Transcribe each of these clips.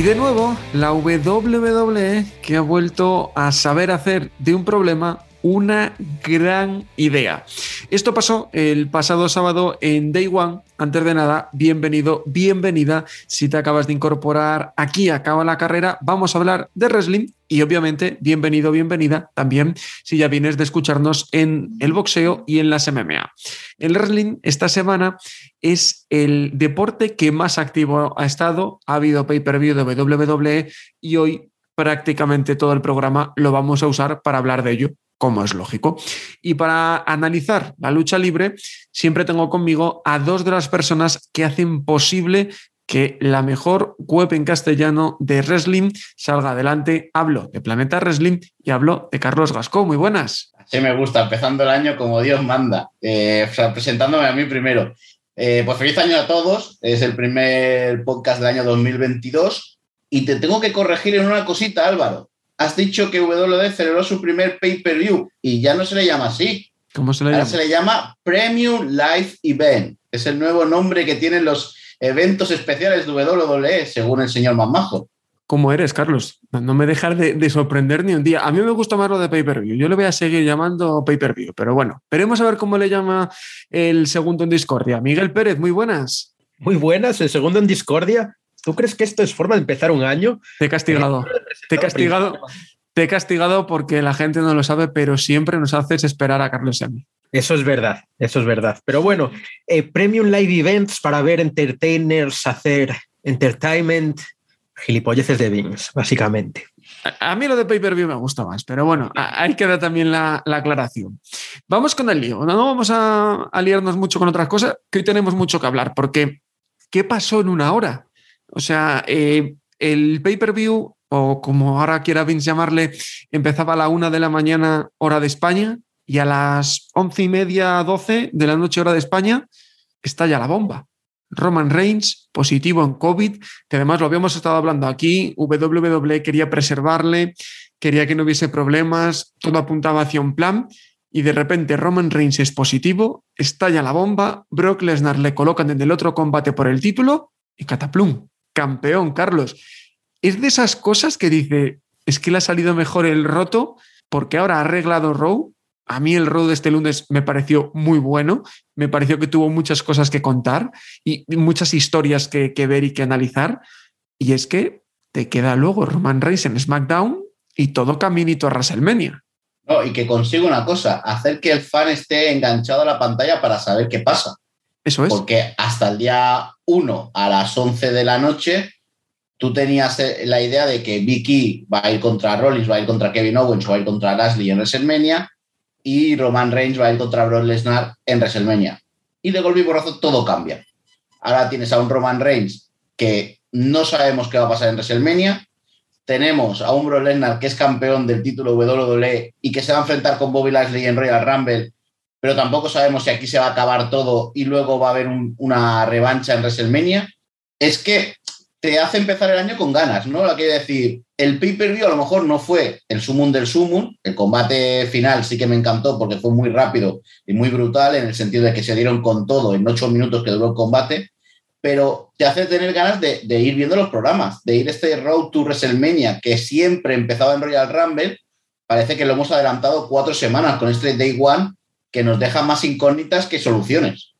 Y de nuevo, la WWE que ha vuelto a saber hacer de un problema una gran idea. Esto pasó el pasado sábado en Day One. Antes de nada, bienvenido, bienvenida. Si te acabas de incorporar aquí, acaba la carrera, vamos a hablar de wrestling y obviamente, bienvenido, bienvenida también si ya vienes de escucharnos en el boxeo y en las MMA. El wrestling esta semana es el deporte que más activo ha estado. Ha habido pay-per-view de WWE y hoy prácticamente todo el programa lo vamos a usar para hablar de ello como es lógico. Y para analizar la lucha libre, siempre tengo conmigo a dos de las personas que hacen posible que la mejor web en castellano de wrestling salga adelante. Hablo de Planeta Wrestling y hablo de Carlos Gascó. Muy buenas. Sí, me gusta, empezando el año como Dios manda, eh, presentándome a mí primero. Eh, pues feliz año a todos, es el primer podcast del año 2022 y te tengo que corregir en una cosita, Álvaro has dicho que WWE celebró su primer pay-per-view y ya no se le llama así. ¿Cómo se le Ahora llama? se le llama Premium Live Event. Es el nuevo nombre que tienen los eventos especiales de WWE, según el señor Mamajo. ¿Cómo eres, Carlos? No me dejas de, de, sorprender ni un día. A mí me gusta más lo de pay-per-view. Yo le voy a seguir llamando pay-per-view, pero bueno, veremos a ver cómo le llama el segundo en discordia. Miguel Pérez, muy buenas. Muy buenas, el segundo en discordia. ¿Tú crees que esto es forma de empezar un año? Te he castigado. Te he castigado. Te he castigado porque la gente no lo sabe, pero siempre nos haces esperar a Carlos y a mí. Eso es verdad, eso es verdad. Pero bueno, eh, Premium Live Events para ver entertainers, hacer entertainment, gilipolleces de Bings, básicamente. A, mí lo de pay-per-view me gusta más, pero bueno, ahí queda también la, la, aclaración. Vamos con el lío. No vamos a, a liarnos mucho con otras cosas, que hoy tenemos mucho que hablar, porque ¿qué pasó en una hora? O sea, eh, el pay-per-view, o como ahora quiera Vince llamarle, empezaba a la una de la mañana, hora de España, y a las once y media, doce de la noche, hora de España, estalla la bomba. Roman Reigns, positivo en COVID, que además lo habíamos estado hablando aquí, WWE quería preservarle, quería que no hubiese problemas, todo apuntaba hacia un plan, y de repente Roman Reigns es positivo, estalla la bomba, Brock Lesnar le colocan en el otro combate por el título, y cataplum, campeón, Carlos. Es de esas cosas que dice, es que le ha salido mejor el roto porque ahora ha arreglado Row. A mí el Row de este lunes me pareció muy bueno, me pareció que tuvo muchas cosas que contar y muchas historias que, que ver y que analizar. Y es que te queda luego Roman Reigns en SmackDown y todo caminito a WrestleMania. No, y que consigue una cosa, hacer que el fan esté enganchado a la pantalla para saber qué pasa. Eso es. Porque hasta el día 1 a las 11 de la noche, tú tenías eh, la idea de que Vicky va a ir contra Rollins, va a ir contra Kevin Owens, va a ir contra Lashley en WrestleMania y Roman Reigns va a ir contra Brock Lesnar en WrestleMania. Y de golpe y porrazo todo cambia. Ahora tienes a un Roman Reigns que no sabemos qué va a pasar en WrestleMania. Tenemos a un Brock Lesnar que es campeón del título WWE y que se va a enfrentar con Bobby Lashley en Royal Rumble pero tampoco sabemos si aquí se va a acabar todo y luego va a haber un, una revancha en WrestleMania, es que te hace empezar el año con ganas, ¿no? Lo que decir, el pay-per-view a lo mejor no fue el sumum del sumum, el combate final sí que me encantó porque fue muy rápido y muy brutal en el sentido de que se dieron con todo en ocho minutos que duró el combate, pero te hace tener ganas de, de ir viendo los programas, de ir este Road to WrestleMania que siempre empezaba en Royal Rumble, parece que lo hemos adelantado cuatro semanas con este Day One que nos deja más incógnitas que soluciones.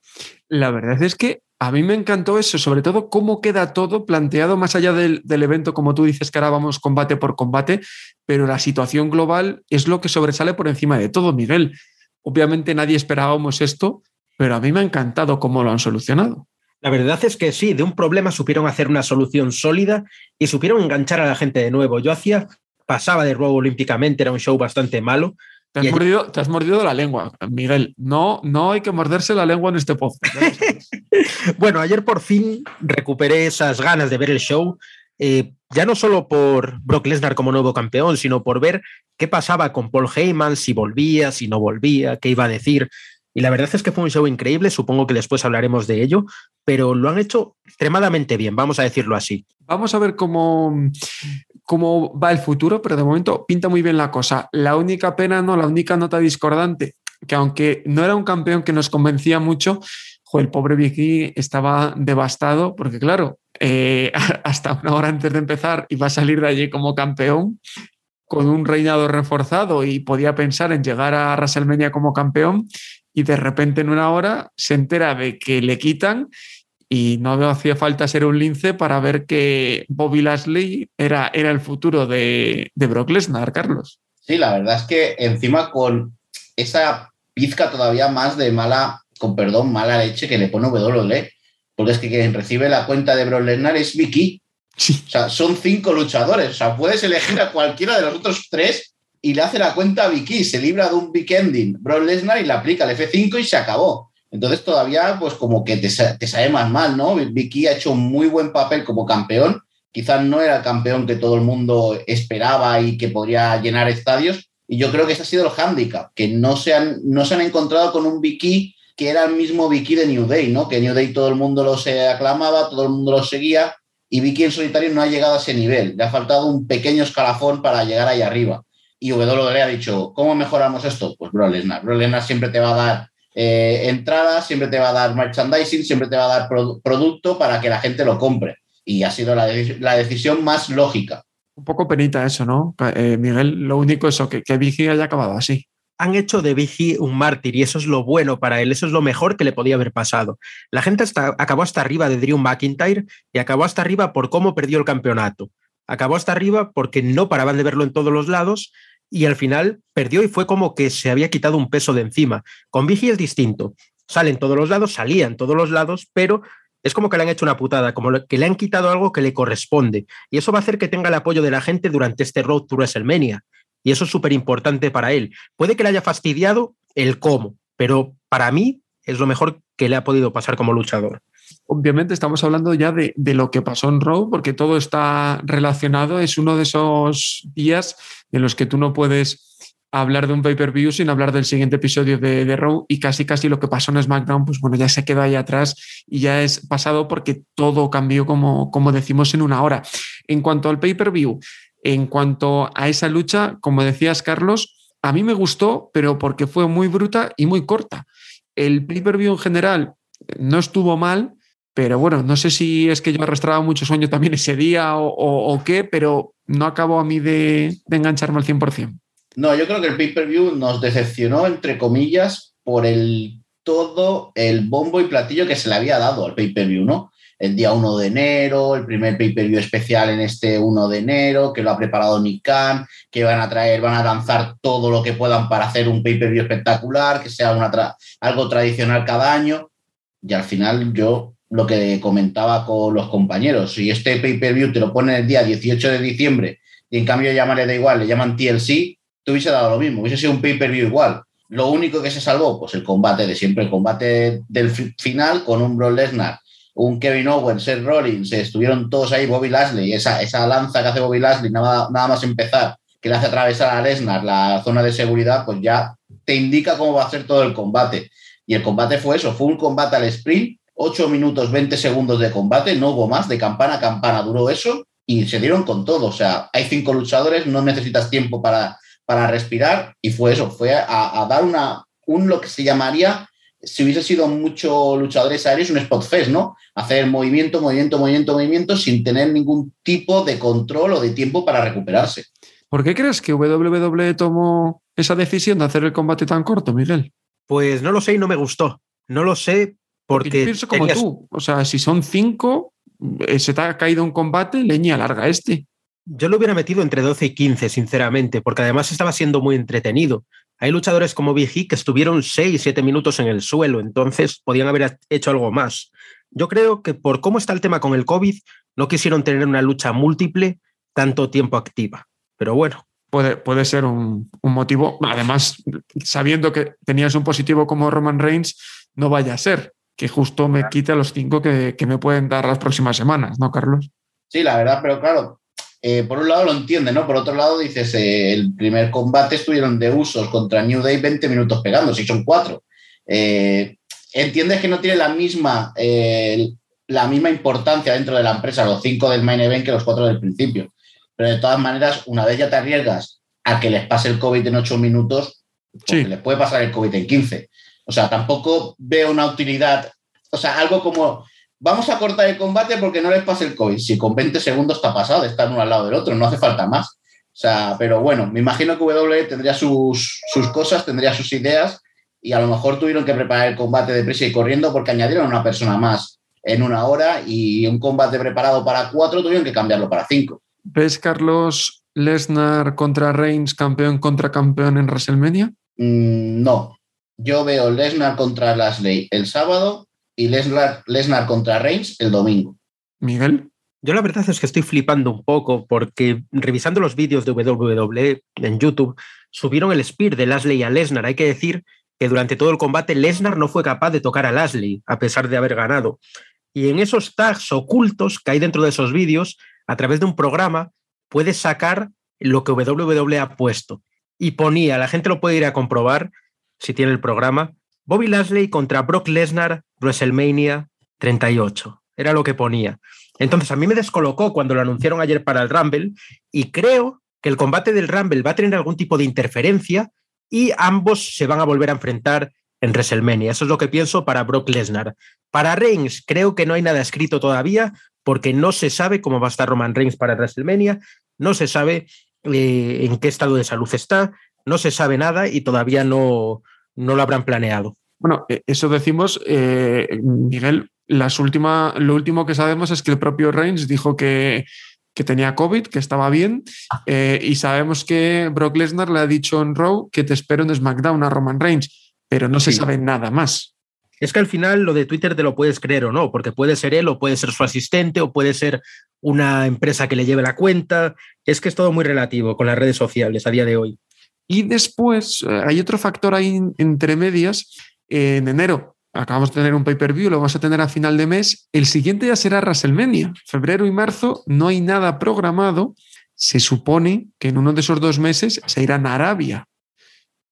La verdad es que a mí me encantó eso, sobre todo cómo queda todo planteado más allá del, evento, como tú dices, que ahora vamos combate por combate, pero la situación global es lo que sobresale por encima de todo, Miguel. Obviamente nadie esperábamos esto, pero a mí me ha encantado cómo lo han solucionado. La verdad es que sí, de un problema supieron hacer una solución sólida y supieron enganchar a la gente de nuevo. Yo hacía, pasaba de nuevo olímpicamente, era un show bastante malo, te has, mordido, te has, mordido, la lengua, Miguel. No, no hay que morderse la lengua en este podcast. bueno, ayer por fin recuperé esas ganas de ver el show. Eh, ya no solo por Brock Lesnar como nuevo campeón, sino por ver qué pasaba con Paul Heyman, si volvía, si no volvía, qué iba a decir. Y la verdad es que fue un show increíble, supongo que después hablaremos de ello, pero lo han hecho extremadamente bien, vamos a decirlo así. Vamos a ver cómo, cómo va el futuro, pero de momento pinta muy bien la cosa. La única pena, no, la única nota discordante, que aunque no era un campeón que nos convencía mucho, el pobre Vicky estaba devastado, porque claro, eh, hasta una hora antes de empezar iba a salir de allí como campeón con un reinado reforzado y podía pensar en llegar a WrestleMania como campeón y de repente en una hora se entera de que le quitan y no hacía falta ser un lince para ver que Bobby Lashley era, era el futuro de, de Brock Lesnar, Carlos. Sí, la verdad es que encima con esa pizca todavía más de mala, con perdón, mala leche que le pone WWE, porque es que quien recibe la cuenta de Brock Lesnar es Vicky. O sea, son cinco luchadores, o sea, puedes elegir a cualquiera de los otros tres y le hace la cuenta a Vicky, se libra de un big ending, Brock Lesnar y le aplica el F5 y se acabó. Entonces todavía pues como que te, te sabe más mal, ¿no? Vicky ha hecho un muy buen papel como campeón, quizás no era el campeón que todo el mundo esperaba y que podría llenar estadios, y yo creo que ese ha sido el hándicap, que no se han, no se han encontrado con un Vicky que era el mismo Vicky de New Day, ¿no? Que New Day todo el mundo lo se aclamaba, todo el mundo lo seguía, y Vicky en solitario no ha llegado a ese nivel. Le ha faltado un pequeño escalafón para llegar ahí arriba. Y WWE ha dicho, ¿cómo mejoramos esto? Pues Bro Lesnar. Bro Lesnar siempre te va a dar eh, entradas, siempre te va a dar merchandising, siempre te va a dar producto para que la gente lo compre. Y ha sido la, decisión más lógica. Un poco penita eso, ¿no? Eh, Miguel, lo único es que, que Vicky haya acabado así. Han hecho de Vicky un mártir y eso es lo bueno para él, eso es lo mejor que le podía haber pasado. La gente acabó hasta arriba de Drew McIntyre y acabó hasta arriba por cómo perdió el campeonato. Acabó hasta arriba porque no paraban de verlo en todos los lados y al final perdió y fue como que se había quitado un peso de encima. Con Vigi es distinto. Sale en todos los lados, salía en todos los lados, pero es como que le han hecho una putada, como que le han quitado algo que le corresponde. Y eso va a hacer que tenga el apoyo de la gente durante este Road to WrestleMania. Y eso es súper importante para él. Puede que le haya fastidiado el cómo, pero para mí es lo mejor que le ha podido pasar como luchador obviamente estamos hablando ya de, lo que pasó en Raw, porque todo está relacionado. Es uno de esos días en los que tú no puedes hablar de un pay-per-view sin hablar del siguiente episodio de, de, Raw y casi casi lo que pasó en SmackDown, pues bueno, ya se quedó ahí atrás y ya es pasado porque todo cambió como, como decimos en una hora. En cuanto al pay-per-view, en cuanto a esa lucha, como decías Carlos, a mí me gustó, pero porque fue muy bruta y muy corta. El pay-per-view en general no estuvo mal, pero bueno, no sé si es que yo arrastraba mucho sueño también ese día o, qué, pero no acabo a mí de, engancharme al 100%. No, yo creo que el pay-per-view nos decepcionó, entre comillas, por el todo el bombo y platillo que se le había dado al pay-per-view, ¿no? El día 1 de enero, el primer pay-per-view especial en este 1 de enero, que lo ha preparado Nick Khan, que van a traer, van a lanzar todo lo que puedan para hacer un pay-per-view espectacular, que sea algo tradicional cada año. Y al final yo lo que comentaba con los compañeros. Si este pay-per-view te lo ponen el día 18 de diciembre y en cambio llamarle da igual, le llaman TLC, te hubiese dado lo mismo, hubiese sido un pay-per-view igual. Lo único que se salvó, pues el combate de siempre, el combate del final con un Brock Lesnar, un Kevin Owens, Seth Rollins, estuvieron todos ahí, Bobby Lashley, esa, esa lanza que hace Bobby Lashley, nada, nada más empezar, que le hace atravesar a Lesnar la zona de seguridad, pues ya te indica cómo va a ser todo el combate. Y el combate fue eso, fue un combate al sprint 8 minutos 20 segundos de combate, no hubo más, de campana a campana duró eso y se dieron con todo. O sea, hay cinco luchadores, no necesitas tiempo para, para respirar y fue eso, fue a, dar una, un lo que se llamaría, si hubiese sido muchos luchadores aéreos, un spot fest, ¿no? Hacer movimiento, movimiento, movimiento, movimiento sin tener ningún tipo de control o de tiempo para recuperarse. ¿Por qué crees que WWE tomó esa decisión de hacer el combate tan corto, Miguel? Pues no lo sé y no me gustó. No lo sé porque, yo pienso como tú. O sea, si son cinco, eh, se te ha caído un combate, leña larga este. Yo lo hubiera metido entre 12 y 15, sinceramente, porque además estaba siendo muy entretenido. Hay luchadores como Vigi que estuvieron 6, 7 minutos en el suelo, entonces podían haber hecho algo más. Yo creo que por cómo está el tema con el COVID, no quisieron tener una lucha múltiple tanto tiempo activa. Pero bueno. Puede, puede ser un, un motivo. Además, sabiendo que tenías un positivo como Roman Reigns, no vaya a ser que justo me quite los cinco que, me pueden dar las próximas semanas, ¿no, Carlos? Sí, la verdad, pero claro, eh, por un lado lo entiende, ¿no? Por otro lado dices, eh, el primer combate estuvieron de usos contra New Day 20 minutos pegando, si son cuatro. Eh, entiendes que no tiene la misma, la misma importancia dentro de la empresa los cinco del main event que los cuatro del principio. Pero de todas maneras, una vez ya te arriesgas a que les pase el COVID en ocho minutos, sí. les puede pasar el COVID en 15. O sea, tampoco veo una utilidad, o sea, algo como vamos a cortar el combate porque no les pase el COVID. Si con 20 segundos está pasado estar uno al lado del otro, no hace falta más. O sea, pero bueno, me imagino que W tendría sus, sus cosas, tendría sus ideas y a lo mejor tuvieron que preparar el combate de prisa y corriendo porque añadieron una persona más en una hora y un combate preparado para cuatro tuvieron que cambiarlo para cinco. ¿Ves, Carlos, Lesnar contra Reigns, campeón contra campeón en WrestleMania? Mm, no. Yo veo Lesnar contra Lashley el sábado y Lesnar, contra Reigns el domingo. Miguel. Yo la verdad es que estoy flipando un poco porque revisando los vídeos de WWE en YouTube, subieron el spear de Lashley a Lesnar. Hay que decir que durante todo el combate Lesnar no fue capaz de tocar a Lashley, a pesar de haber ganado. Y en esos tags ocultos que hay dentro de esos vídeos, a través de un programa, puedes sacar lo que WWE ha puesto. Y ponía, la gente lo puede ir a comprobar si tiene el programa, Bobby Lashley contra Brock Lesnar, WrestleMania 38. Era lo que ponía. Entonces a mí me descolocó cuando lo anunciaron ayer para el Rumble y creo que el combate del Rumble va a tener algún tipo de interferencia y ambos se van a volver a enfrentar en WrestleMania. Eso es lo que pienso para Brock Lesnar. Para Reigns creo que no hay nada escrito todavía porque no se sabe cómo va a estar Roman Reigns para WrestleMania, no se sabe eh, en qué estado de salud está, no se sabe nada y todavía no, no lo habrán planeado. Bueno, eh, eso decimos, eh, Miguel, las última, lo último que sabemos es que el propio Reigns dijo que, que tenía COVID, que estaba bien, eh, y sabemos que Brock Lesnar le ha dicho en Raw que te espero en SmackDown a Roman Reigns, pero no se sabe nada más. Es que al final lo de Twitter te lo puedes creer o no, porque puede ser él o puede ser su asistente o puede ser una empresa que le lleve la cuenta. Es que es todo muy relativo con las redes sociales a día de hoy. Y después hay otro factor ahí entre medias en enero acabamos de tener un pay-per-view, lo vamos a tener a final de mes. El siguiente ya será WrestleMania. Febrero y marzo no hay nada programado. Se supone que en uno de esos dos meses se irán a Arabia.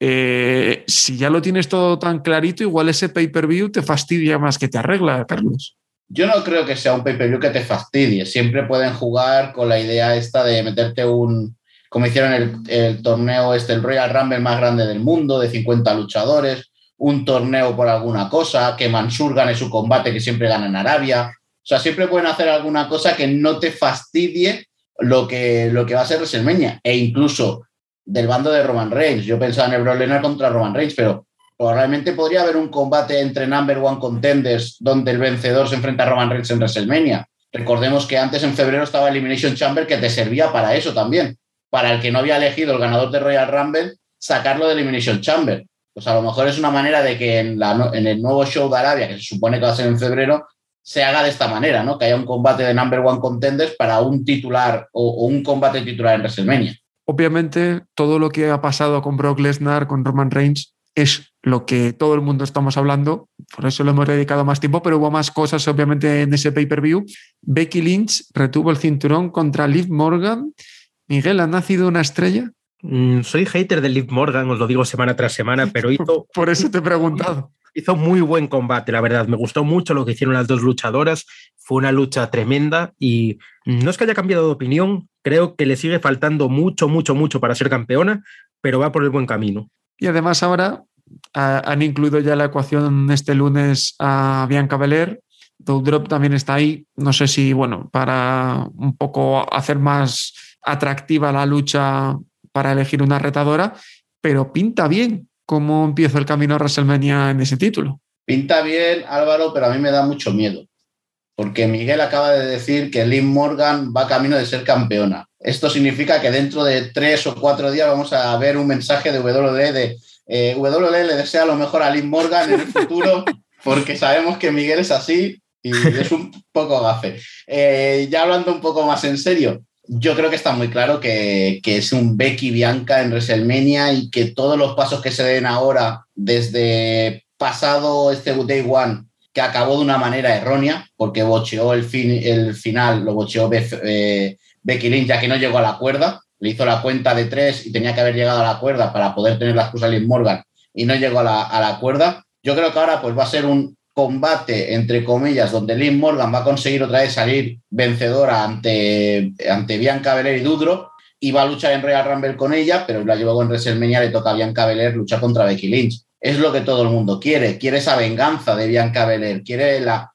Eh, si ya lo tienes todo tan clarito, igual ese pay-per-view te fastidia más que te arregla, Carlos. Yo no creo que sea un pay-per-view que te fastidie. Siempre pueden jugar con la idea esta de meterte un, como hicieron el, el torneo este, el Royal Rumble más grande del mundo, de 50 luchadores un torneo por alguna cosa, que Mansur gane su combate que siempre gana en Arabia. O sea, siempre pueden hacer alguna cosa que no te fastidie lo que, lo que va a ser WrestleMania. E incluso del bando de Roman Reigns. Yo pensaba en el Brock contra Roman Reigns, pero probablemente podría haber un combate entre number one contenders donde el vencedor se enfrenta a Roman Reigns en WrestleMania. Recordemos que antes en febrero estaba Elimination Chamber que te servía para eso también. Para el que no había elegido el ganador de Royal Rumble, sacarlo de Elimination Chamber pues a lo mejor es una manera de que en, el nuevo show de Arabia, que se supone que va a ser en febrero, se haga de esta manera, ¿no? Que haya un combate de number one contenders para un titular o, un combate titular en WrestleMania. Obviamente, todo lo que ha pasado con Brock Lesnar, con Roman Reigns, es lo que todo el mundo estamos hablando, por eso lo hemos dedicado más tiempo, pero hubo más cosas obviamente en ese pay-per-view. Becky Lynch retuvo el cinturón contra Liv Morgan. Miguel, ¿ha nacido una estrella? Mm, soy hater de Liv Morgan, os lo digo semana tras semana, pero hizo. Por eso te he preguntado. Hizo muy buen combate, la verdad. Me gustó mucho lo que hicieron las dos luchadoras. Fue una lucha tremenda y no es que haya cambiado de opinión. Creo que le sigue faltando mucho, mucho, mucho para ser campeona, pero va por el buen camino. Y además, ahora han incluido ya la ecuación este lunes a Bianca Belair. Drop también está ahí. No sé si, bueno, para un poco hacer más atractiva la lucha para elegir una retadora, pero pinta bien cómo empieza el camino a WrestleMania en ese título. Pinta bien, Álvaro, pero a mí me da mucho miedo, porque Miguel acaba de decir que Lynn Morgan va camino de ser campeona. Esto significa que dentro de tres o cuatro días vamos a ver un mensaje de WWE de eh, WWE le desea lo mejor a Lynn Morgan en el futuro, porque sabemos que Miguel es así y es un poco gafe. Eh, ya hablando un poco más en serio, yo creo que está muy claro que, es un Becky Bianca en WrestleMania y que todos los pasos que se den ahora, desde pasado este Day One, que acabó de una manera errónea, porque bocheó el, fin, el final, lo bocheó eh, Becky Lynch, ya que no llegó a la cuerda, le hizo la cuenta de tres y tenía que haber llegado a la cuerda para poder tener la excusa Liv Morgan y no llegó a la, a la cuerda. Yo creo que ahora pues va a ser un combate, entre comillas, donde Liv Morgan va a conseguir otra vez salir vencedora ante, ante Bianca Belair y Dudro y va a luchar en Royal Rumble con ella, pero luego en WrestleMania le toca a Bianca Belair luchar contra Becky Lynch. Es lo que todo el mundo quiere, quiere esa venganza de Bianca Belair, quiere la,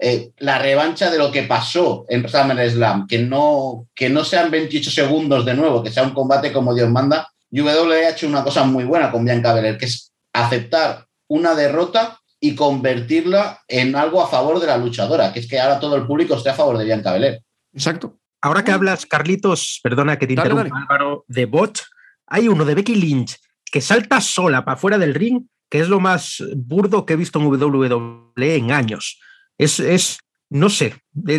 eh, la revancha de lo que pasó en SummerSlam, que no, que no sean 28 segundos de nuevo, que sea un combate como Dios manda. Y WWE ha hecho una cosa muy buena con Bianca Belair, que es aceptar una derrota y convertirla en algo a favor de la luchadora, que es que ahora todo el público esté a favor de Bianca Belair. Exacto. Ahora que hablas, Carlitos, perdona que te interrumpa, Álvaro, de bot, hay uno de Becky Lynch que salta sola para fuera del ring, que es lo más burdo que he visto en WWE en años. Es, es no sé,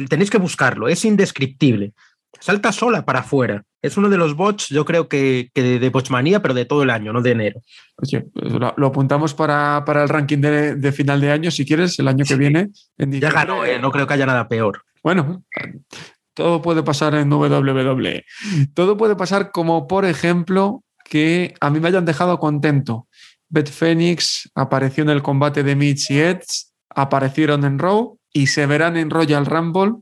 tenéis que buscarlo, es indescriptible. Salta sola para afuera. Es uno de los bots, yo creo que, que de Botsmanía, pero de todo el año, no de enero. Oye, pues lo, apuntamos para, para, el ranking de, de, final de año, si quieres, el año que viene. En ya ganó, eh, no creo que haya nada peor. Bueno, todo puede pasar en WWE. Todo puede pasar como, por ejemplo, que a mí me hayan dejado contento. Beth Phoenix apareció en el combate de Mitch y Edge, aparecieron en Raw y se verán en Royal Rumble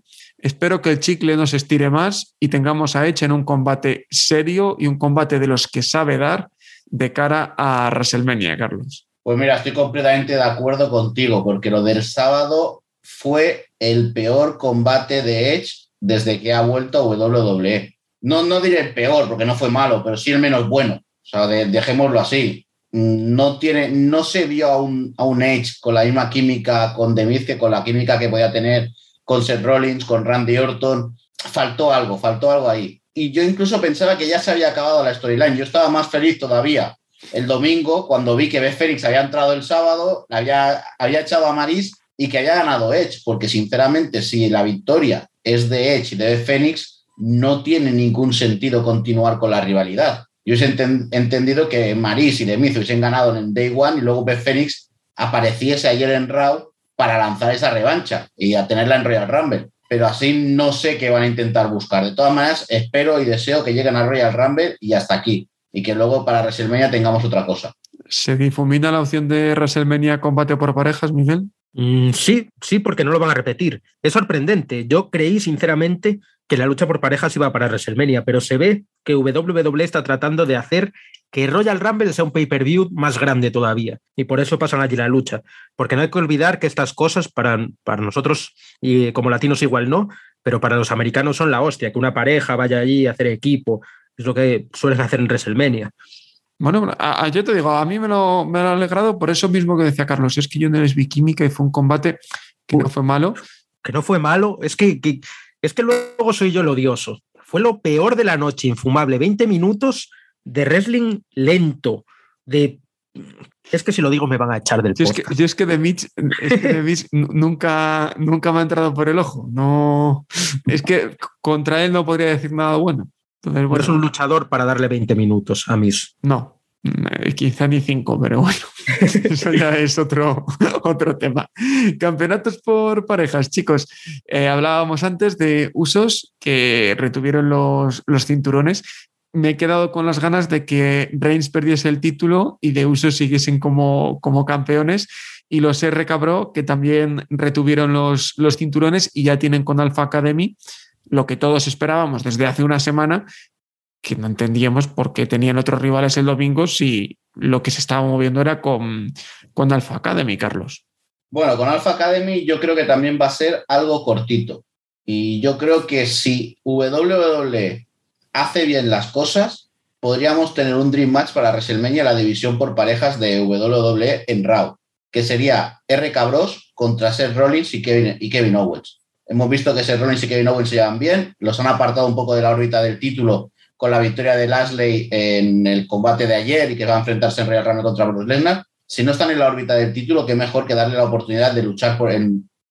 Espero que el chicle no se estire más y tengamos a Edge en un combate serio y un combate de los que sabe dar de cara a WrestleMania, Carlos. Pues mira, estoy completamente de acuerdo contigo, porque lo del sábado fue el peor combate de Edge desde que ha vuelto a WWE. No, no diré el peor, porque no fue malo, pero sí el menos bueno. O sea, dejémoslo así. No, tiene, no se vio a un, a un Edge con la misma química con Demis que con la química que podía tener con Seth Rollins, con Randy Orton. Faltó algo, faltó algo ahí. Y yo incluso pensaba que ya se había acabado la storyline. Yo estaba más feliz todavía el domingo cuando vi que Beth Félix había entrado el sábado, había, había echado a Maris y que había ganado Edge, porque sinceramente si la victoria es de Edge y de Beth Phoenix, no tiene ningún sentido continuar con la rivalidad. Yo he entendido que Maris y Demis hubiesen ganado en Day One y luego Beth Phoenix apareciese ayer en Raw para lanzar esa revancha y a tenerla en Royal Rumble. Pero así no sé qué van a intentar buscar. De todas maneras, espero y deseo que lleguen a Royal Rumble y hasta aquí. Y que luego para WrestleMania tengamos otra cosa. ¿Se difumina la opción de WrestleMania combate por parejas, Miguel? Mm, sí, sí, porque no lo van a repetir. Es sorprendente. Yo creí sinceramente que la lucha por parejas iba para WrestleMania, pero se ve que WWE está tratando de hacer que Royal Rumble sea un pay-per-view más grande todavía. Y por eso pasan allí la lucha. Porque no hay que olvidar que estas cosas para, para nosotros, y como latinos igual no, pero para los americanos son la hostia, que una pareja vaya allí a hacer equipo. Es lo que suelen hacer en WrestleMania. Bueno, yo te digo, a mí me lo, me ha alegrado por eso mismo que decía Carlos. Es que yo no les vi química y fue un combate que no fue malo. Que no fue malo. Es que, que, es que luego soy yo el odioso. Fue lo peor de la noche, infumable. 20 minutos de wrestling lento, de... Es que si lo digo me van a echar del yo es, que, yo es que de Mitch, nunca, nunca me ha entrado por el ojo. No, es que contra él no podría decir nada bueno. Entonces, bueno, es un luchador para darle 20 minutos a mis. No, eh, quizá ni cinco, pero bueno, eso ya es otro, otro tema. Campeonatos por parejas, chicos. Eh, hablábamos antes de usos que retuvieron los, los cinturones me he quedado con las ganas de que Reigns perdiese el título y de uso siguiesen como, como campeones. Y los R Cabro, que también retuvieron los, los cinturones y ya tienen con Alpha Academy lo que todos esperábamos desde hace una semana, que no entendíamos por qué tenían otros rivales el domingo si lo que se estaba moviendo era con, con Alpha Academy, Carlos. Bueno, con Alpha Academy yo creo que también va a ser algo cortito. Y yo creo que si WWE hace bien las cosas, podríamos tener un Dream Match para WrestleMania, la división por parejas de WWE en Raw, que sería R. Cabros contra Seth Rollins y Kevin, y Kevin Owens. Hemos visto que Seth Rollins y Kevin Owens se llevan bien, los han apartado un poco de la órbita del título con la victoria de Lashley en el combate de ayer y que va a enfrentarse en Real Rumble contra Bruce Lesnar. Si no están en la órbita del título, qué mejor que darle la oportunidad de luchar por,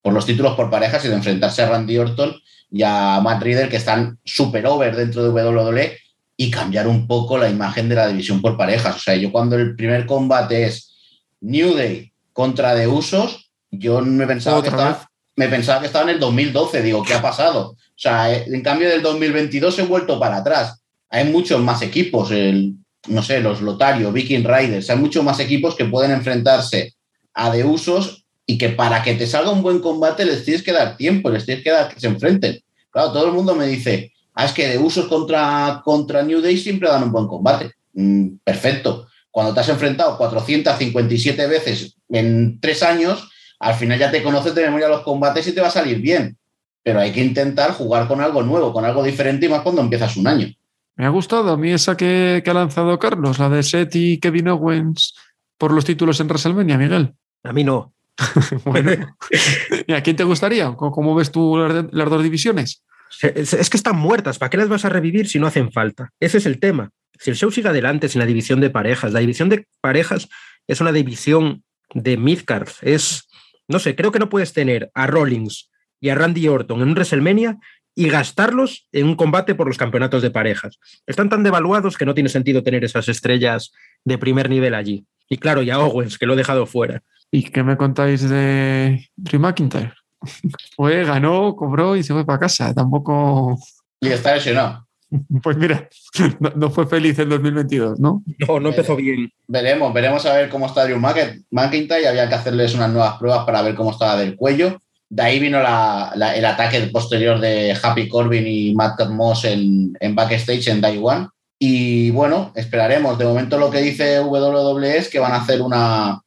por los títulos por parejas y de enfrentarse a Randy Orton y a Matt Reader, que están super over dentro de WWE, y cambiar un poco la imagen de la división por parejas. O sea, yo cuando el primer combate es New Day contra The Usos, yo me pensaba, que estaba, me pensaba que estaba en el 2012. Digo, ¿qué ha pasado? O sea, eh, en cambio del 2022 he vuelto para atrás. Hay muchos más equipos, el, no sé, los Lotario, Viking Riders, hay muchos más equipos que pueden enfrentarse a de usos y que para que te salga un buen combate les tienes que dar tiempo, les tienes que dar que se enfrenten. Claro, todo el mundo me dice, ah, es que de usos contra, contra New Day siempre dan un buen combate. Mm, perfecto. Cuando te has enfrentado 457 veces en tres años, al final ya te conoces de memoria los combates y te va a salir bien. Pero hay que intentar jugar con algo nuevo, con algo diferente y más cuando empiezas un año. Me ha gustado a mí esa que, que ha lanzado Carlos, la de Seth y Kevin Owens por los títulos en WrestleMania, Miguel. A mí no. bueno, ¿y a quién te gustaría? ¿Cómo, ves tú las, dos divisiones? Es, que están muertas, ¿para qué las vas a revivir si no hacen falta? Ese es el tema. Si el show sigue adelante sin la división de parejas, la división de parejas es una división de midcard, es, no sé, creo que no puedes tener a Rollins y a Randy Orton en un WrestleMania y gastarlos en un combate por los campeonatos de parejas. Están tan devaluados que no tiene sentido tener esas estrellas de primer nivel allí. Y claro, y a Owens, que lo he dejado fuera. ¿Y qué me contáis de Drew McIntyre? Fue, ganó, cobró y se fue para casa. Tampoco. Y está lesionado. Pues mira, no, no fue feliz el 2022, ¿no? No, no empezó bien. Veremos, veremos a ver cómo está Drew Mc- McIntyre. Había que hacerles unas nuevas pruebas para ver cómo estaba del cuello. De ahí vino la- la- el ataque posterior de Happy Corbin y Matt Moss en, en backstage en Day One. Y bueno, esperaremos. De momento lo que dice WWE es que van a hacer una.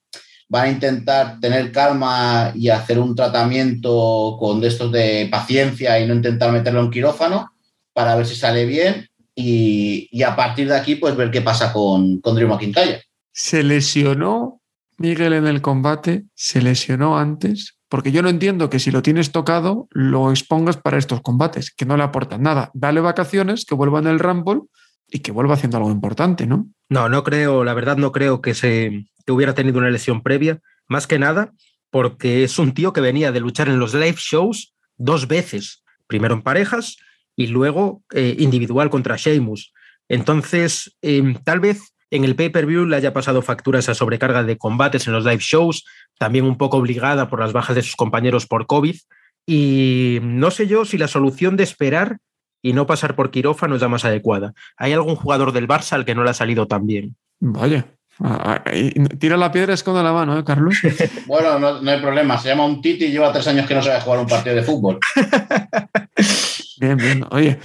Van a intentar tener calma y hacer un tratamiento con de estos de paciencia y no intentar meterlo en quirófano para ver si sale bien. Y, y a partir de aquí, pues ver qué pasa con, con Drew McIntyre. Se lesionó Miguel en el combate, se lesionó antes, porque yo no entiendo que si lo tienes tocado, lo expongas para estos combates, que no le aportan nada. Dale vacaciones, que vuelva en el Rumble y que vuelva haciendo algo importante, ¿no? No, no creo, la verdad no creo que se que hubiera tenido una lesión previa, más que nada porque es un tío que venía de luchar en los live shows dos veces, primero en parejas y luego eh, individual contra Sheamus. Entonces, eh, tal vez en el pay-per-view le haya pasado factura esa sobrecarga de combates en los live shows, también un poco obligada por las bajas de sus compañeros por COVID. Y no sé yo si la solución de esperar y no pasar por quirófano es la más adecuada. ¿Hay algún jugador del Barça al que no le ha salido tan bien? Vaya. Ah, ah, Tira la piedra, esconde la mano, ¿eh, Carlos? Bueno, no, no hay problema. Se llama un Titi y lleva tres años que no sabe jugar un partido de fútbol. Bien, bien. Oye,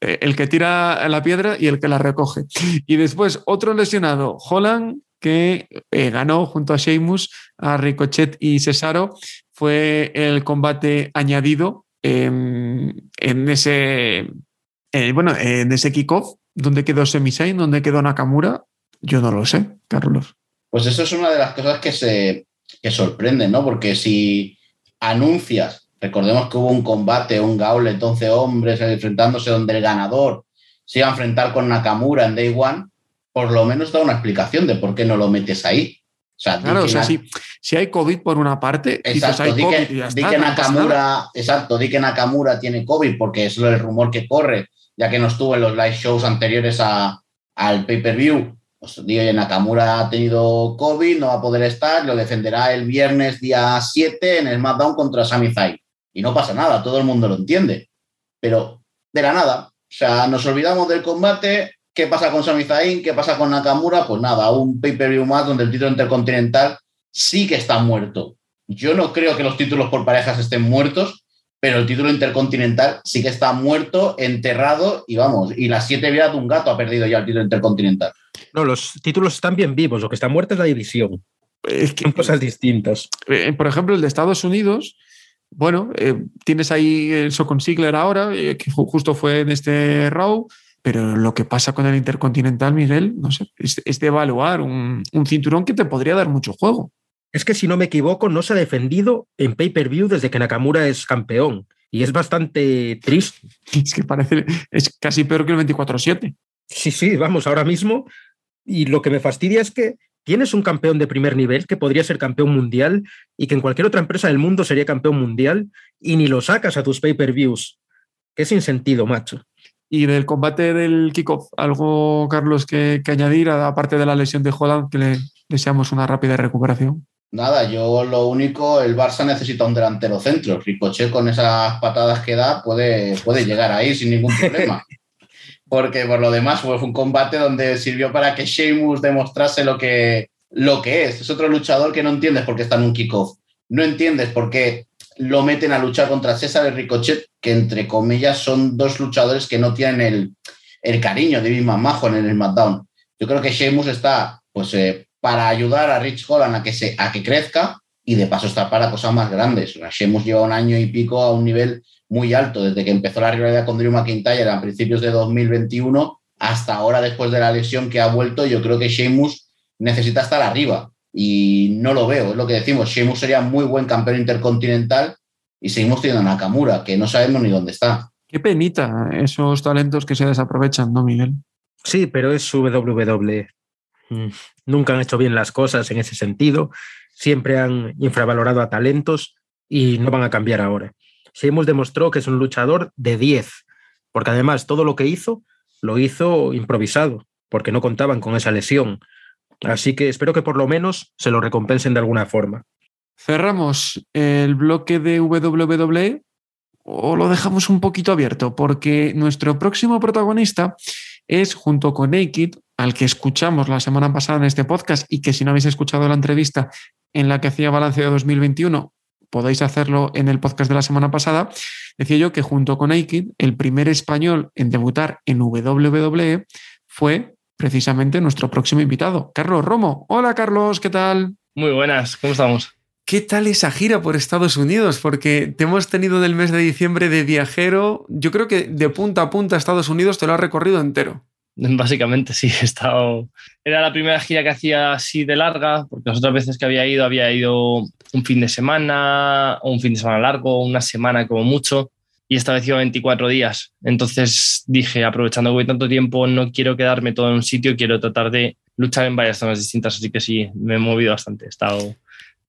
eh, el que tira la piedra y el que la recoge. Y después, otro lesionado, Holland, que eh, ganó junto a Sheamus, a Ricochet y Cesaro. Fue el combate añadido en, en ese, eh, bueno, en ese kickoff. ¿Dónde quedó Semisain? ¿Dónde quedó Nakamura? Yo no lo sé, Carlos. Pues eso es una de las cosas que se que sorprenden, ¿no? Porque si anuncias, recordemos que hubo un combate, un gauntlet, 11 hombres enfrentándose donde el ganador se iba a enfrentar con Nakamura en Day One, por lo menos da una explicación de por qué no lo metes ahí. O sea, Claro, o sea, si, si hay COVID por una parte, Exacto, hay di COVID que, y ya di está, que no pasa nada. Nakamura, exacto, di que Nakamura tiene COVID porque es el rumor que corre, ya que no estuvo en los live shows anteriores a- al pay-per-view. Pues Nakamura ha tenido COVID, no va a poder estar, lo defenderá el viernes día 7 en el SmackDown contra Sami Zayn. Y no pasa nada, todo el mundo lo entiende. Pero de la nada, o sea, nos olvidamos del combate, ¿qué pasa con Sami Zayn? ¿Qué pasa con Nakamura? Pues nada, un pay-per-view más donde el título intercontinental sí que está muerto. Yo no creo que los títulos por parejas estén muertos, pero el título intercontinental sí que está muerto, enterrado y vamos, y las siete vidas de un gato ha perdido ya el título intercontinental. No, los títulos están bien vivos, lo que está muerto es la división. Es que, Son cosas distintas. eh, por ejemplo, el de Estados Unidos, bueno, eh, tienes ahí el Socon Sigler ahora, eh, que ju- justo fue en este Raw, pero lo que pasa con el Intercontinental, Miguel, no sé, es, es de evaluar un, un cinturón que te podría dar mucho juego. Es que si no me equivoco, no se ha defendido en pay-per-view desde que Nakamura es campeón. Y es bastante triste. Es que parece, es casi peor que el 24-7. Sí, sí, vamos, ahora mismo. Y lo que me fastidia es que tienes un campeón de primer nivel que podría ser campeón mundial y que en cualquier otra empresa del mundo sería campeón mundial y ni lo sacas a tus pay-per-views. Qué sin sentido, macho. Y del combate del kickoff, algo, Carlos, que, que añadir, aparte de la lesión de Holland, que le deseamos una rápida recuperación. Nada, yo lo único, el Barça necesita un delantero centro. Ricochet con esas patadas que da puede, puede llegar ahí sin ningún problema. Porque por lo demás fue un combate donde sirvió para que Sheamus demostrase lo que, lo que es. Es otro luchador que no entiendes por qué está en un kickoff. No entiendes por qué lo meten a luchar contra César y Ricochet, que entre comillas son dos luchadores que no tienen el, el cariño de Big Majo en el SmackDown. Yo creo que Sheamus está pues, eh, para ayudar a Rich Holland a que, se, a que crezca y de paso está para cosas más grandes. O Sheamus lleva un año y pico a un nivel muy alto, desde que empezó la rivalidad con Drew McIntyre a principios de 2021 hasta ahora después de la lesión que ha vuelto, yo creo que Sheamus necesita estar arriba y no lo veo, es lo que decimos, Sheamus sería muy buen campeón intercontinental y seguimos teniendo a Nakamura, que no sabemos ni dónde está. Qué penita esos talentos que se desaprovechan, ¿no, Miguel? Sí, pero es su WWE. Mm, nunca han hecho bien las cosas en ese sentido, siempre han infravalorado a talentos y no van a cambiar ahora. hemos demostró que es un luchador de 10, porque además todo lo que hizo lo hizo improvisado, porque no contaban con esa lesión. Así que espero que por lo menos se lo recompensen de alguna forma. Cerramos el bloque de WWE o lo dejamos un poquito abierto, porque nuestro próximo protagonista es, junto con Naked, al que escuchamos la semana pasada en este podcast y que si no habéis escuchado la entrevista en la que hacía balance de 2021, podéis hacerlo en el podcast de la semana pasada, decía yo que junto con Naked, el primer español en debutar en WWE fue precisamente nuestro próximo invitado, Carlos Romo. Hola Carlos, ¿qué tal? Muy buenas, ¿cómo estamos? ¿Qué tal esa gira por Estados Unidos? Porque te hemos tenido del mes de diciembre de viajero. Yo creo que de punta a punta a Estados Unidos te lo has recorrido entero. Básicamente sí, he estado. Era la primera gira que hacía así de larga, porque las otras veces que había ido, había ido un fin de semana, o un fin de semana largo, una semana como mucho, y esta vez iba 24 días. Entonces dije, aprovechando que voy tanto tiempo, no quiero quedarme todo en un sitio, quiero tratar de luchar en varias zonas distintas, así que sí, me he movido bastante. He estado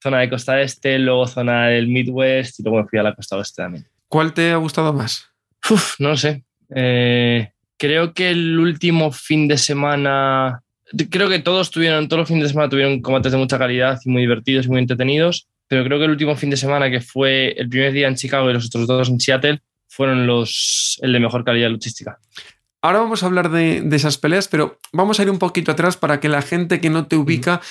zona de costa este, luego zona del Midwest y luego fui a la costa oeste también. ¿Cuál te ha gustado más? Uf, no lo sé. Eh, creo que el último fin de semana, creo que todos tuvieron, todos los fines de semana tuvieron combates de mucha calidad y muy divertidos y muy entretenidos, pero creo que el último fin de semana, que fue el primer día en Chicago y los otros dos en Seattle, fueron los, el de mejor calidad luchística. Ahora vamos a hablar de, de, esas peleas, pero vamos a ir un poquito atrás para que la gente que no te ubica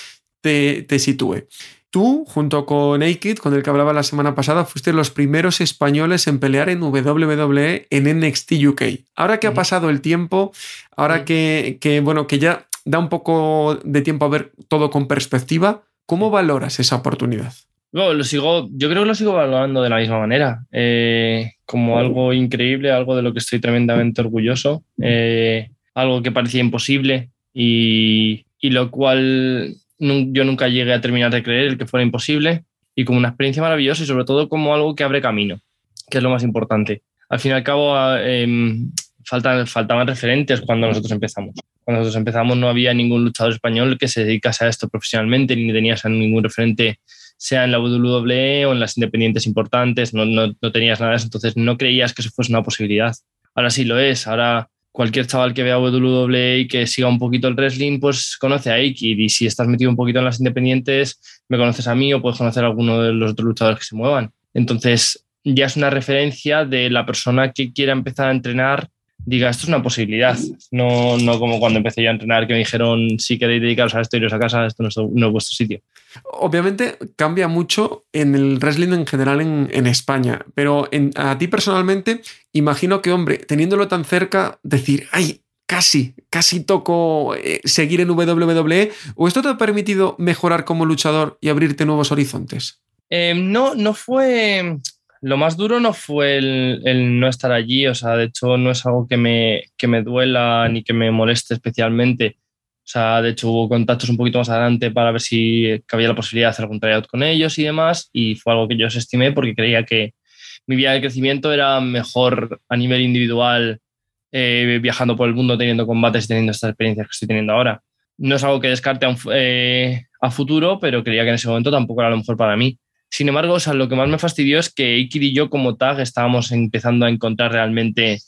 te, te sitúe. Tú, junto con Naked, con el que hablaba la semana pasada, fuiste los primeros españoles en pelear en WWE en NXT UK. Ahora que ha pasado el tiempo, ahora que, que, bueno, que ya da un poco de tiempo a ver todo con perspectiva, ¿cómo valoras esa oportunidad? No, lo sigo, yo creo que lo sigo valorando de la misma manera, eh, como algo increíble, algo de lo que estoy tremendamente orgulloso, eh, algo que parecía imposible y, y lo cual yo nunca llegué a terminar de creer el que fuera imposible y como una experiencia maravillosa y sobre todo como algo que abre camino, que es lo más importante. Al fin y al cabo, eh, faltan, faltaban referentes cuando nosotros empezamos. Cuando nosotros empezamos no había ningún luchador español que se dedicase a esto profesionalmente, ni tenías a ningún referente, sea en la WWE o en las independientes importantes, no, no, no tenías nada entonces no creías que eso fuese una posibilidad. Ahora sí lo es, ahora cualquier chaval que vea WWE y que siga un poquito el wrestling, pues conoce a Aikid. Y si estás metido un poquito en las independientes, me conoces a mí o puedes conocer a alguno de los otros luchadores que se muevan. Entonces, ya es una referencia de la persona que quiera empezar a entrenar diga, esto es una posibilidad. No, no como cuando empecé yo a entrenar que me dijeron, si queréis dedicaros a esto, iros a casa, esto no es, no es vuestro sitio. Obviamente cambia mucho en el wrestling en general en, en España, pero en, a ti personalmente, imagino que, hombre, teniéndolo tan cerca, decir, ay, casi, casi toco eh, seguir en WWE, ¿o esto te ha permitido mejorar como luchador y abrirte nuevos horizontes? Eh, no, no fue lo más duro no fue el, no estar allí, o sea, de hecho no es algo que me, que me duela ni que me moleste especialmente. O sea, de hecho hubo contactos un poquito más adelante para ver si había la posibilidad de hacer algún tryout con ellos y demás, y fue algo que yo estimé porque creía que mi vía de crecimiento era mejor a nivel individual, eh, viajando por el mundo, teniendo combates y teniendo estas experiencias que estoy teniendo ahora. No es algo que descarte a, eh, a futuro, pero creía que en ese momento tampoco era lo mejor para mí. Sin embargo, lo que más me fastidió es que Ikid y yo como tag estábamos empezando a encontrar realmente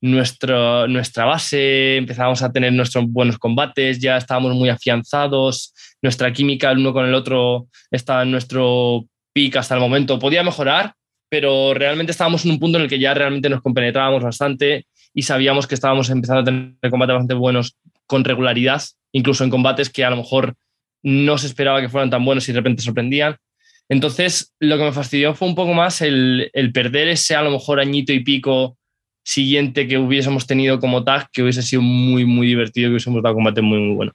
nuestro, nuestra base, empezábamos a tener nuestros buenos combates, ya estábamos muy afianzados, nuestra química el uno con el otro estaba en nuestro pico hasta el momento. Podía mejorar, pero realmente estábamos en un punto en el que ya realmente nos compenetrábamos bastante y sabíamos que estábamos empezando a tener combates bastante buenos con regularidad, incluso en combates que a lo mejor no se esperaba que fueran tan buenos y de repente sorprendían. Entonces, lo que me fastidió fue un poco más el, el perder ese a lo mejor añito y pico siguiente que hubiésemos tenido como tag, que hubiese sido muy, muy divertido, que hubiésemos dado combates muy, muy buenos.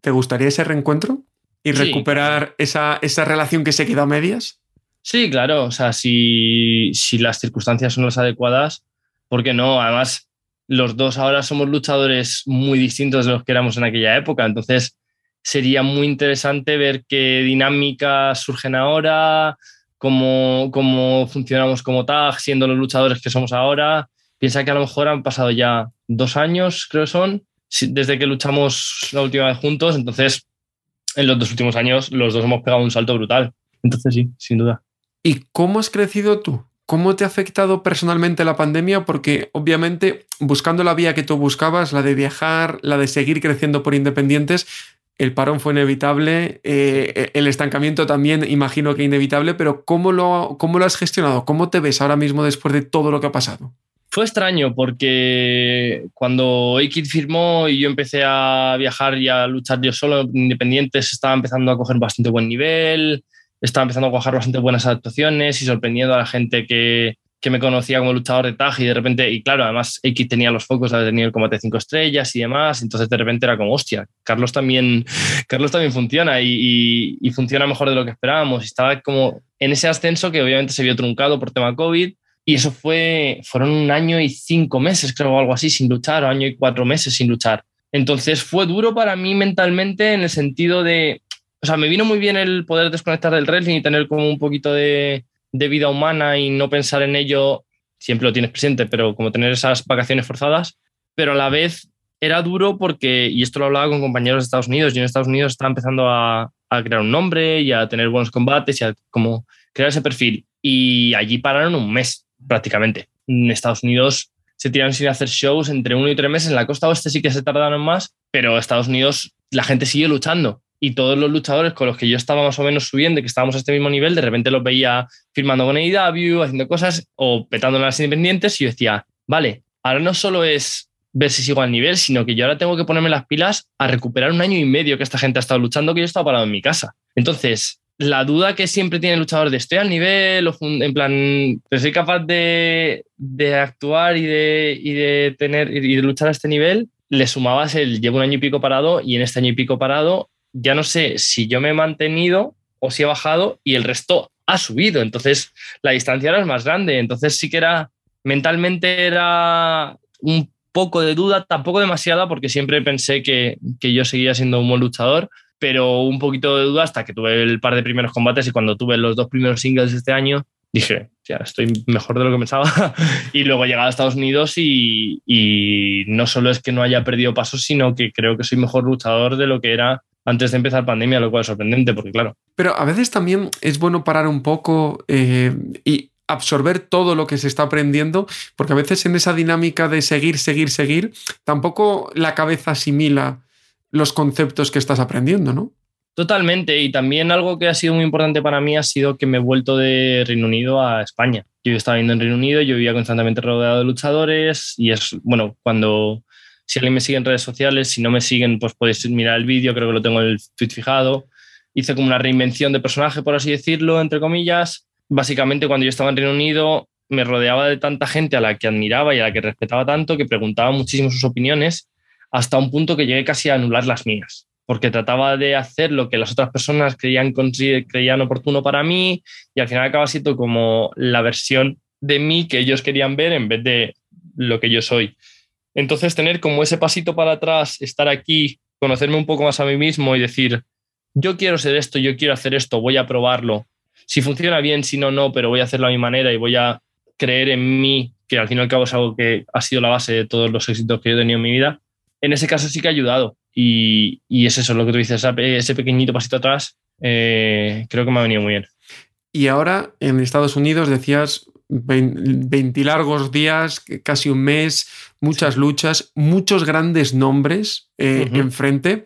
¿Te gustaría ese reencuentro? ¿Y Sí. recuperar esa, esa relación que se quedó a medias? Sí, claro, o sea, si, si las circunstancias son las adecuadas, ¿por qué no? Además, los dos ahora somos luchadores muy distintos de los que éramos en aquella época, entonces sería muy interesante ver qué dinámicas surgen ahora, cómo, cómo funcionamos como tag, siendo los luchadores que somos ahora. Piensa que a lo mejor han pasado ya dos años, creo que son, desde que luchamos la última vez juntos, entonces en los dos últimos años los dos hemos pegado un salto brutal. Entonces sí, sin duda. ¿Y cómo has crecido tú? ¿Cómo te ha afectado personalmente la pandemia? Porque obviamente buscando la vía que tú buscabas, la de viajar, la de seguir creciendo por independientes, el parón fue inevitable, eh, el estancamiento también imagino que inevitable, pero ¿cómo lo, ¿cómo lo has gestionado? ¿Cómo te ves ahora mismo después de todo lo que ha pasado? Fue extraño porque cuando Aikid firmó y yo empecé a viajar y a luchar yo solo, independientes, estaba empezando a coger bastante buen nivel, estaba empezando a coger bastante buenas actuaciones y sorprendiendo a la gente que, que me conocía como luchador de tag y de repente, y claro, además Aikid tenía los focos haber tenido el combate de cinco estrellas y demás, entonces de repente era como, hostia, Carlos también, Carlos también funciona y, y- funciona mejor de lo que esperábamos. Estaba como en ese ascenso que obviamente se vio truncado por tema COVID y eso fue, fueron un año y cinco meses, creo, o algo así, sin luchar, o año y cuatro meses sin luchar. Entonces fue duro para mí mentalmente en el sentido de, o sea, me vino muy bien el poder desconectar del wrestling y tener como un poquito de, de vida humana y no pensar en ello, siempre lo tienes presente, pero como tener esas vacaciones forzadas, pero a la vez era duro porque, y esto lo hablaba con compañeros de Estados Unidos, yo en Estados Unidos estaba empezando a, a crear un nombre y a tener buenos combates y a como crear ese perfil. Y allí pararon un mes prácticamente. En Estados Unidos se tiraron sin hacer shows entre uno y tres meses. En la costa oeste sí que se tardaron más, pero Estados Unidos la gente sigue luchando. Y todos los luchadores con los que yo estaba más o menos subiendo, que estábamos a este mismo nivel, de repente los veía firmando con AEW, haciendo cosas o petando las independientes. Y yo decía, vale, ahora no solo es ver si sigo al nivel, sino que yo ahora tengo que ponerme las pilas a recuperar un año y medio que esta gente ha estado luchando, que yo estaba parado en mi casa. Entonces, la duda que siempre tiene el luchador de estoy al nivel, o en plan, ¿pero soy capaz de, de actuar y de, y de tener y de luchar a este nivel, le sumabas el llevo un año y pico parado y en este año y pico parado ya no sé si yo me he mantenido o si he bajado y el resto ha subido. Entonces la distancia es más grande. Entonces sí que era, mentalmente era un poco de duda, tampoco demasiada porque siempre pensé que, que yo seguía siendo un buen luchador, pero un poquito de duda hasta que tuve el par de primeros combates y cuando tuve los dos primeros singles este año, dije, ya estoy mejor de lo que pensaba. y luego he llegado a Estados Unidos y, y no solo es que no haya perdido pasos, sino que creo que soy mejor luchador de lo que era antes de empezar pandemia, lo cual es sorprendente, porque claro, Pero a veces también es bueno parar un poco eh, y absorber todo lo que se está aprendiendo, porque a veces en esa dinámica de seguir, seguir, seguir, tampoco la cabeza asimila los conceptos que estás aprendiendo, ¿no? Totalmente, y también algo que ha sido muy importante para mí ha sido que me he vuelto de Reino Unido a España. Yo estaba viviendo en Reino Unido, yo vivía constantemente rodeado de luchadores y es, bueno, cuando, si alguien me sigue en redes sociales, si no me siguen, pues podéis mirar el vídeo, creo que lo tengo en el tweet fijado. Hice como una reinvención de personaje, por así decirlo, entre comillas. Básicamente, cuando yo estaba en Reino Unido, me rodeaba de tanta gente a la que admiraba y a la que respetaba tanto que preguntaba muchísimo sus opiniones hasta un punto que llegué casi a anular las mías porque trataba de hacer lo que las otras personas creían, creían oportuno para mí y al final acaba siendo como la versión de mí que ellos querían ver en vez de lo que yo soy. Entonces tener como ese pasito para atrás, estar aquí, conocerme un poco más a mí mismo y decir, yo quiero ser esto, yo quiero hacer esto, voy a probarlo. Si funciona bien, si no, no, pero voy a hacerlo a mi manera y voy a creer en mí, que al fin y al cabo es algo que ha sido la base de todos los éxitos que yo he tenido en mi vida. En ese caso sí que ha ayudado. Y, y es eso lo que tú dices, ese pequeñito pasito atrás, eh, creo que me ha venido muy bien. Y ahora en Estados Unidos decías, 20 largos días, casi un mes, muchas luchas, muchos grandes nombres eh, enfrente.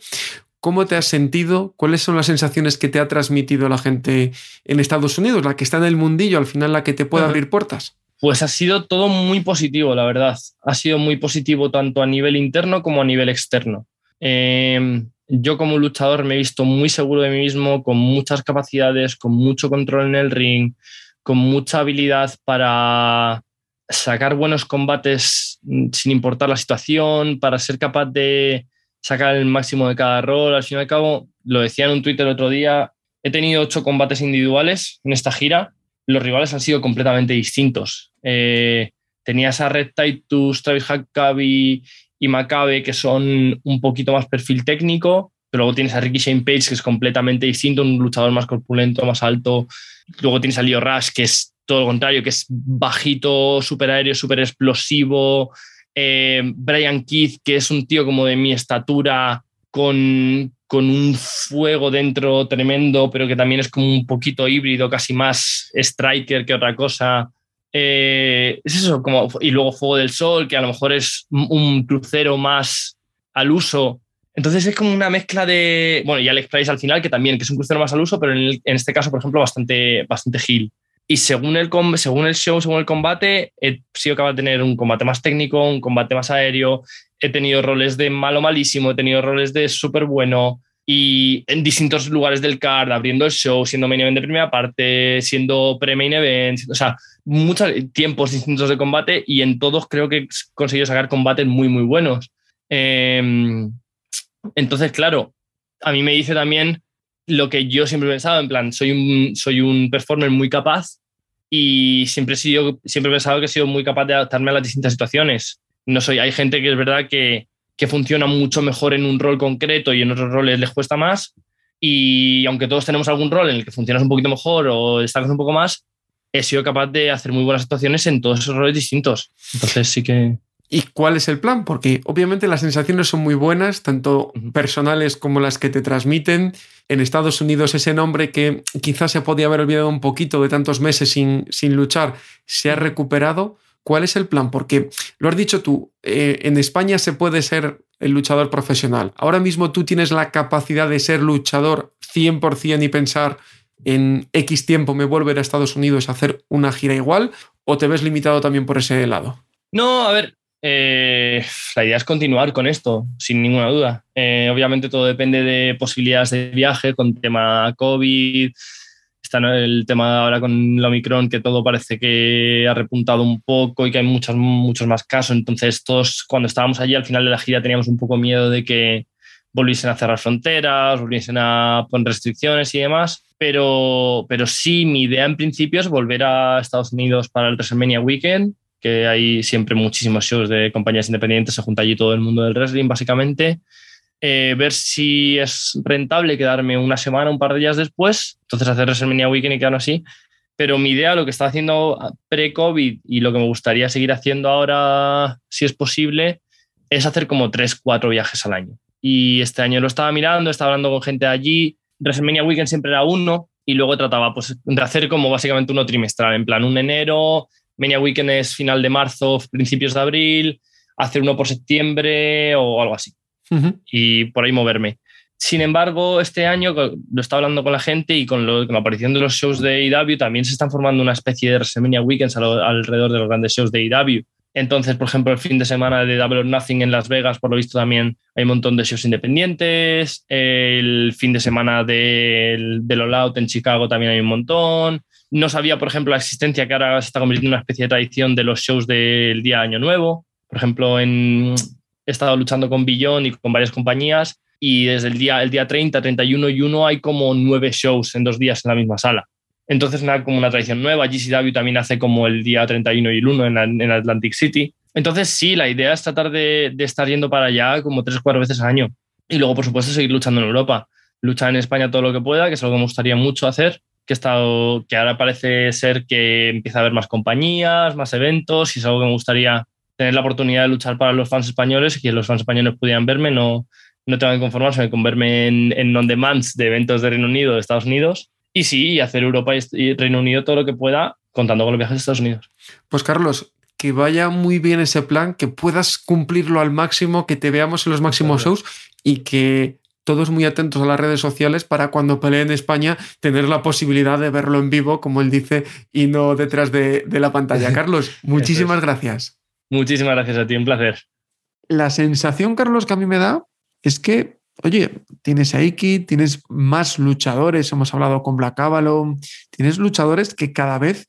¿Cómo te has sentido? ¿Cuáles son las sensaciones que te ha transmitido la gente en Estados Unidos, la que está en el mundillo, al final la que te puede abrir puertas? Pues ha sido todo muy positivo, la verdad. Ha sido muy positivo tanto a nivel interno como a nivel externo. Em, yo como luchador me he visto muy seguro de mí mismo, con muchas capacidades, con mucho control en el ring, con mucha habilidad para sacar buenos combates mm, sin importar la situación, para ser capaz de sacar el máximo de cada rol. Al fin y al cabo, lo decía en un Twitter otro día, he tenido ocho combates individuales en esta gira. Los rivales han sido completamente distintos. Eh, tenías a Red Titus, Travis Huckabee y Macabe, que son un poquito más perfil técnico, pero luego tienes a Ricky Shane Page, que es completamente distinto, un luchador más corpulento, más alto. Luego tienes a Leo Rush, que es todo lo contrario, que es bajito, súper aéreo, súper explosivo. Eh, Brian Keith, que es un tío como de mi estatura, con, con un fuego dentro tremendo, pero que también es como un poquito híbrido, casi más striker que otra cosa. Eh, es eso, como, y luego Fuego del Sol, que a lo mejor es un crucero más al uso. Entonces es como una mezcla de. Bueno, y Alex Price al final, que también, que es un crucero más al uso, pero en, este caso, por ejemplo, bastante, bastante gil. Y según el, según el show, según el combate, he sido capaz de tener un combate más técnico, un combate más aéreo. He tenido roles de malo malísimo, he tenido roles de súper bueno y en distintos lugares del card, abriendo el show, siendo main event de primera parte, siendo pre-main event, o sea, muchos tiempos distintos de combate y en todos creo que he conseguido sacar combates muy, muy buenos. Em, entonces, claro, a mí me dice también lo que yo siempre he pensado, en plan, soy un, soy un performer muy capaz y siempre he, sido, siempre he pensado que he sido muy capaz de adaptarme a las distintas situaciones. No soy, hay gente que es verdad que, que funciona mucho mejor en un rol concreto y en otros roles les cuesta más. Y aunque todos tenemos algún rol en el que funcionas un poquito mejor o destacas un poco más, he sido capaz de hacer muy buenas actuaciones en todos esos roles distintos. Entonces sí que... ¿Y cuál es el plan? Porque obviamente las sensaciones son muy buenas, tanto personales como las que te transmiten. En Estados Unidos ese nombre que quizás se podía haber olvidado un poquito de tantos meses sin, sin luchar, se ha recuperado. ¿Cuál es el plan? Porque lo has dicho tú, eh, en España se puede ser el luchador profesional. Ahora mismo tú tienes la capacidad de ser luchador 100% y pensar en X tiempo me vuelvo a, Estados Unidos a hacer una gira igual o te ves limitado también por ese lado? No, a ver, eh, la idea es continuar con esto, sin ninguna duda. Eh, obviamente todo depende de posibilidades de viaje con tema COVID, está el tema ahora con la Omicron, que todo parece que ha repuntado un poco y que hay muchos, muchos más casos. Entonces, todos cuando estábamos allí al final de la gira teníamos un poco miedo de que volviesen a cerrar fronteras, volviesen a poner restricciones y demás. Pero, pero sí, mi idea en principio es volver a Estados Unidos para el WrestleMania Weekend, que hay siempre muchísimos shows de compañías independientes, se junta allí todo el mundo del wrestling, básicamente. Eh, ver si es rentable quedarme una semana, un par de días después, entonces hacer WrestleMania Weekend y quedarnos así. Pero mi idea, lo que estaba haciendo pre-COVID y lo que me gustaría seguir haciendo ahora, si es posible, es hacer como tres, cuatro viajes al año. Y este año lo estaba mirando, estaba hablando con gente allí. WrestleMania Weekend siempre era uno y luego trataba pues, de hacer como básicamente uno trimestral, en plan un enero, Mania Weekend es final de marzo, principios de abril, hacer uno por septiembre o algo así y por ahí moverme. Sin embargo, este año lo estaba hablando con la gente y con, la aparición de los shows de IW también se están formando una especie de WrestleMania Weekends alrededor de los grandes shows de IW. Entonces, por ejemplo, el fin de semana de Double or Nothing en Las Vegas, por lo visto, también hay un montón de shows independientes. El fin de semana del de All Out en Chicago también hay un montón. No sabía, por ejemplo, la existencia que ahora se está convirtiendo en una especie de tradición de los shows del día Año Nuevo. Por ejemplo, en, he estado luchando con Billon y con varias compañías y desde el día, el día 30, 31 y 1 hay como nueve shows en dos días en la misma sala. Entonces, nada, como una tradición nueva. GCW también hace como el día 31 y el 1 en, en Atlantic City. Entonces, sí, la idea es tratar de, de estar yendo para allá como tres o cuatro veces al año. Y luego, por supuesto, seguir luchando en Europa. Luchar en España todo lo que pueda, que es algo que me gustaría mucho hacer. Que, estado, que ahora parece ser que empieza a haber más compañías, más eventos, y es algo que me gustaría tener la oportunidad de luchar para los fans españoles y que los fans españoles pudieran verme, no, no tengo que conformarse con verme en, en on-demands de eventos de Reino Unido, de Estados Unidos. Y sí, hacer Europa y Reino Unido todo lo que pueda contando con los viajes a Estados Unidos. Pues Carlos, que vaya muy bien ese plan, que puedas cumplirlo al máximo, que te veamos en los máximos shows y que todos muy atentos a las redes sociales para cuando pelee en España tener la posibilidad de verlo en vivo, como él dice, y no detrás de, de la pantalla. Carlos, muchísimas gracias. Muchísimas gracias a ti, un placer. La sensación, Carlos, que a mí me da es que, oye, tienes a Iki, tienes más luchadores, hemos hablado con Black Avalon, tienes luchadores que cada vez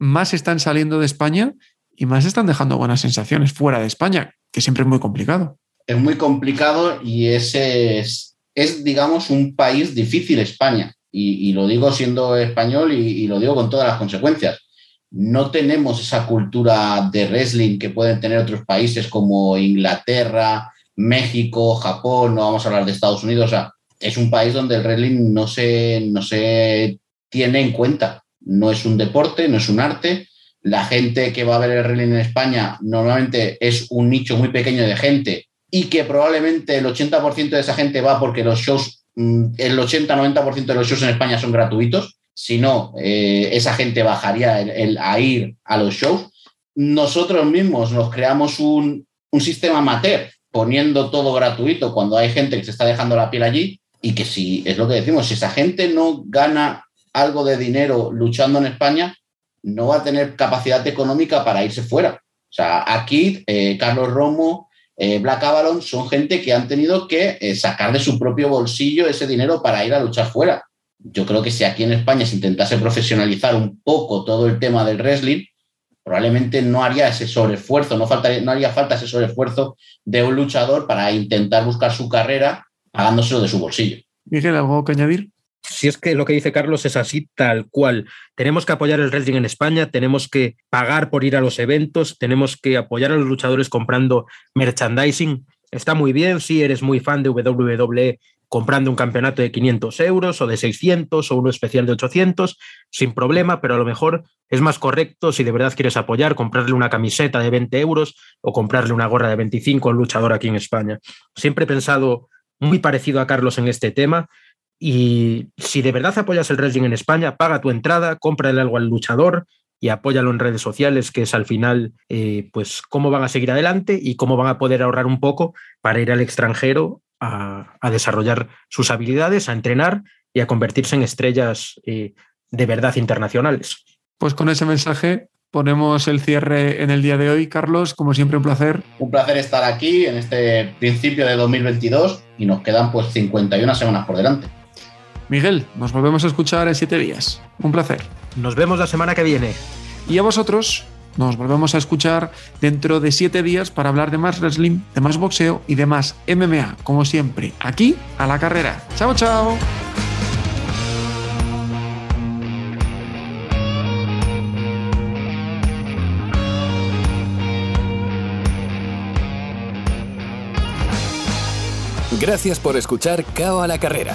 más están saliendo de España y más están dejando buenas sensaciones fuera de España, que siempre es muy complicado. Es muy complicado y ese es, es digamos, un país difícil España. Y, lo digo siendo español y, y, lo digo con todas las consecuencias. No tenemos esa cultura de wrestling que pueden tener otros países como Inglaterra, México, Japón, no vamos a hablar de Estados Unidos. O sea, es un país donde el wrestling no se, no se tiene en cuenta. No es un deporte, no es un arte. La gente que va a ver el wrestling en España normalmente es un nicho muy pequeño de gente y que probablemente el 80% de esa gente va porque los shows, mm, el 80-90% de los shows en España son gratuitos. Si no, eh, esa gente bajaría el, el, a ir a los shows. Nosotros mismos nos creamos un, un sistema amateur poniendo todo gratuito cuando hay gente que se está dejando la piel allí y que si es lo que decimos, si esa gente no gana algo de dinero luchando en España, no va a tener capacidad económica para irse fuera. O sea, aquí eh, Carlos Romo, eh, Black Avalon son gente que han tenido que eh, sacar de su propio bolsillo ese dinero para ir a luchar fuera. Yo creo que si aquí en España se intentase profesionalizar un poco todo el tema del wrestling, probablemente no haría ese sobreesfuerzo, no, no haría falta ese sobreesfuerzo de un luchador para intentar buscar su carrera pagándoselo de su bolsillo. Miguel, ¿algo que añadir? Si es que lo que dice Carlos es así, tal cual. Tenemos que apoyar el wrestling en España, tenemos que pagar por ir a los eventos, tenemos que apoyar a los luchadores comprando merchandising. Está muy bien si eres muy fan de WWE comprando un campeonato de 500 euros o de 600 o uno especial de 800, sin problema, pero a lo mejor es más correcto si de verdad quieres apoyar, comprarle una camiseta de 20 euros o comprarle una gorra de 25 al luchador aquí en España. Siempre he pensado muy parecido a Carlos en este tema y si de verdad apoyas el wrestling en España, paga tu entrada, cómprale algo al luchador y apóyalo en redes sociales, que es al final, eh, pues, cómo van a seguir adelante y cómo van a poder ahorrar un poco para ir al extranjero a, a desarrollar sus habilidades, a entrenar y a convertirse en estrellas eh, de verdad internacionales. Pues con ese mensaje ponemos el cierre en el día de hoy. Carlos, como siempre, un placer. Un placer estar aquí en este principio de 2022 y nos quedan pues 51 semanas por delante. Miguel, nos volvemos a escuchar en siete días. Un placer. Nos vemos la semana que viene. Y a vosotros, nos volvemos a escuchar dentro de siete días para hablar de más wrestling, de más boxeo y de más MMA, como siempre, aquí a la carrera. Chao, chao. Gracias por escuchar Cao a la carrera